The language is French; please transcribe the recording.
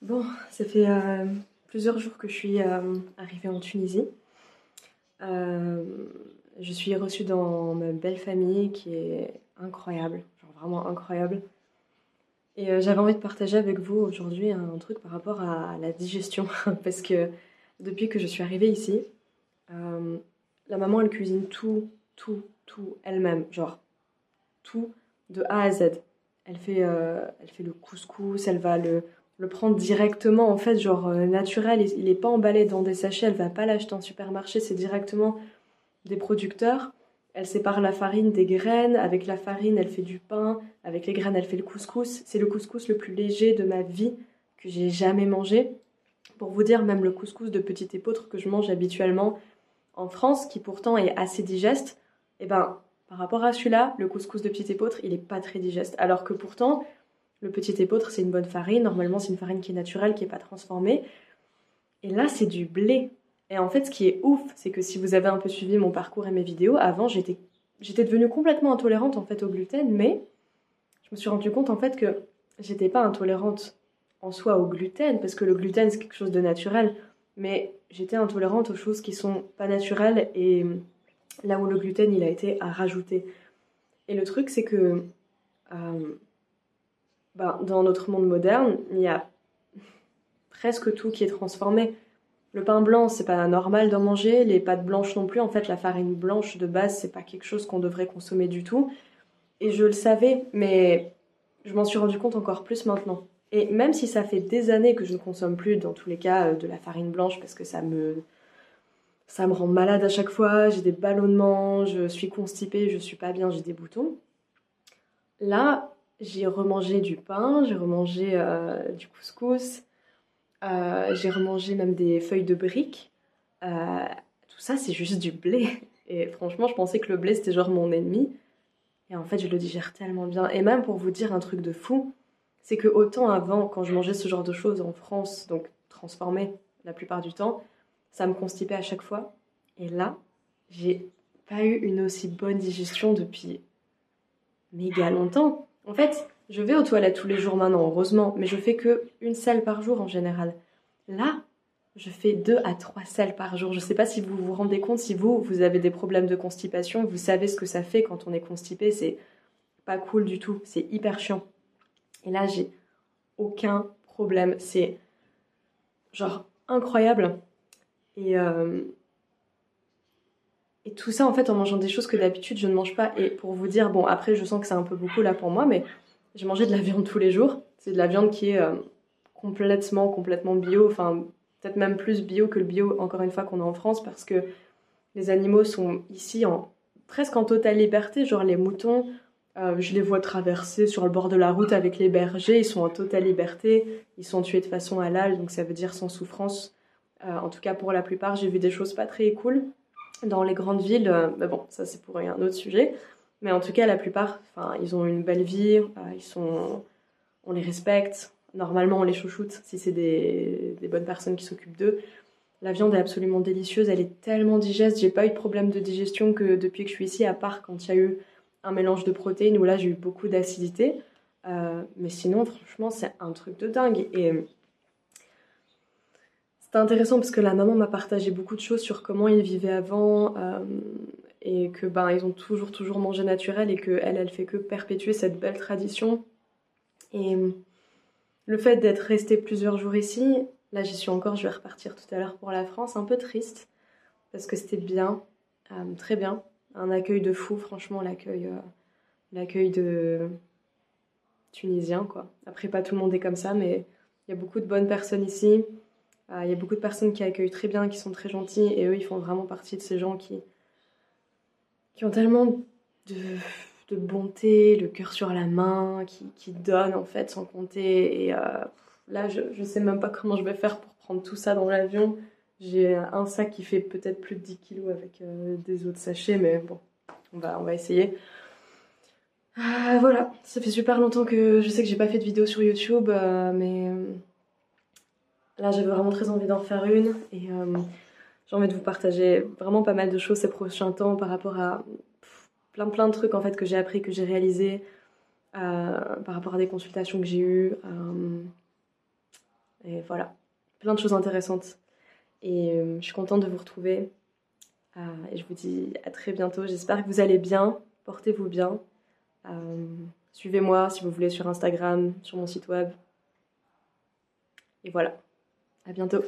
Bon, ça fait euh, plusieurs jours que je suis euh, arrivée en Tunisie. Euh, je suis reçue dans ma belle famille qui est incroyable, genre vraiment incroyable. Et j'avais envie de partager avec vous aujourd'hui un truc par rapport à la digestion, parce que depuis que je suis arrivée ici, la maman elle cuisine tout, tout, tout elle-même, genre tout de A à Z. Elle fait, elle fait le couscous, elle va le le prendre directement, en fait, genre euh, naturel. Il n'est pas emballé dans des sachets, elle va pas l'acheter en supermarché, c'est directement des producteurs. Elle sépare la farine des graines. Avec la farine, elle fait du pain. Avec les graines, elle fait le couscous. C'est le couscous le plus léger de ma vie que j'ai jamais mangé. Pour vous dire, même le couscous de petit épeautre que je mange habituellement en France, qui pourtant est assez digeste, et eh ben, par rapport à celui-là, le couscous de petit épeautre, il est pas très digeste. Alors que pourtant, le petit épeautre, c'est une bonne farine. Normalement, c'est une farine qui est naturelle, qui n'est pas transformée. Et là, c'est du blé. Et en fait, ce qui est ouf, c'est que si vous avez un peu suivi mon parcours et mes vidéos, avant, j'étais, devenue complètement intolérante en fait au gluten, mais je me suis rendu compte en fait que j'étais pas intolérante en soi au gluten, parce que le gluten c'est quelque chose de naturel, mais j'étais intolérante aux choses qui sont pas naturelles et là où le gluten il a été à rajouter. Et le truc c'est que euh, ben, dans notre monde moderne, il y a presque tout qui est transformé. Le pain blanc, c'est pas normal d'en manger, les pâtes blanches non plus. En fait, la farine blanche de base, c'est pas quelque chose qu'on devrait consommer du tout. Et je le savais, mais je m'en suis rendu compte encore plus maintenant. Et même si ça fait des années que je ne consomme plus, dans tous les cas, euh, de la farine blanche, parce que ça me, ça me rend malade à chaque fois, j'ai des ballonnements, je suis constipée, je suis pas bien, j'ai des boutons. Là, j'ai remangé du pain, j'ai remangé euh, du couscous, euh, j'ai remangé même des feuilles de briques. Euh, tout ça, c'est juste du blé. Et franchement, je pensais que le blé, c'était genre mon ennemi. Et en fait, je le digère tellement bien. Et même pour vous dire un truc de fou, c'est que autant avant, quand je mangeais ce genre de choses en France, donc transformées la plupart du temps, ça me constipait à chaque fois. Et là, j'ai pas eu une aussi bonne digestion depuis méga longtemps. En fait, je vais aux toilettes tous les jours maintenant, heureusement, mais je fais que une selle par jour en général. Là, je fais deux à trois selles par jour. Je ne sais pas si vous vous rendez compte, si vous, vous avez des problèmes de constipation, vous savez ce que ça fait quand on est constipé, c'est pas cool du tout, c'est hyper chiant. Et là, j'ai aucun problème, c'est genre incroyable. Et, euh, et tout ça, en fait, en mangeant des choses que d'habitude je ne mange pas. Et pour vous dire, bon, après, je sens que c'est un peu beaucoup là pour moi, mais j'ai mangé de la viande tous les jours. C'est de la viande qui est euh, complètement, complètement bio. Enfin, peut-être même plus bio que le bio, encore une fois, qu'on a en France, parce que les animaux sont ici en presque en totale liberté. Genre les moutons, euh, je les vois traverser sur le bord de la route avec les bergers. Ils sont en totale liberté. Ils sont tués de façon halal, donc ça veut dire sans souffrance. Euh, en tout cas, pour la plupart, j'ai vu des choses pas très cool dans les grandes villes, euh, bah bon, ça c'est pour un autre sujet, mais en tout cas, la plupart, ils ont une belle vie, euh, ils sont, on les respecte, normalement on les chouchoute si c'est des, bonnes personnes qui s'occupent d'eux. La viande est absolument délicieuse, elle est tellement digeste, j'ai pas eu de problème de digestion que depuis que je suis ici, à part quand il y a eu un mélange de protéines où là j'ai eu beaucoup d'acidité. Euh, mais sinon, franchement, c'est un truc de dingue. C'était intéressant parce que la maman m'a partagé beaucoup de choses sur comment ils vivaient avant euh, et que ben ils ont toujours toujours mangé naturel et que elle elle fait que perpétuer cette belle tradition. Et le fait d'être restée plusieurs jours ici, là j'y suis encore, je vais repartir tout à l'heure pour la France, un peu triste parce que c'était bien, euh, très bien, un accueil de fou, franchement l'accueil euh, l'accueil de tunisien quoi. Après pas tout le monde est comme ça mais il y a beaucoup de bonnes personnes ici. Euh, il y a beaucoup de personnes qui accueillent très bien, qui sont très gentilles, et eux, ils font vraiment partie de ces gens qui, qui ont tellement de, de bonté, le cœur sur la main, qui, qui, donnent en fait sans compter. Et euh, là, je ne sais même pas comment je vais faire pour prendre tout ça dans l'avion. J'ai un sac qui fait peut-être plus de 10 kilos avec euh, des autres sachets, mais bon, on va, on va essayer. voilà, ça fait super longtemps que je sais que j'ai pas fait de vidéo sur YouTube, mais Là, j'avais vraiment très envie d'en faire une et euh, j'ai envie de vous partager vraiment pas mal de choses ces prochains temps par rapport à plein plein de trucs en fait que j'ai appris, que j'ai réalisé, euh, par rapport à des consultations que j'ai eues. Euh, et voilà, plein de choses intéressantes. Et je suis contente de vous retrouver. et je vous dis à très bientôt. J'espère que vous allez bien. Portez-vous bien. Suivez-moi si vous voulez sur Instagram, sur mon site web. Et voilà. À bientôt.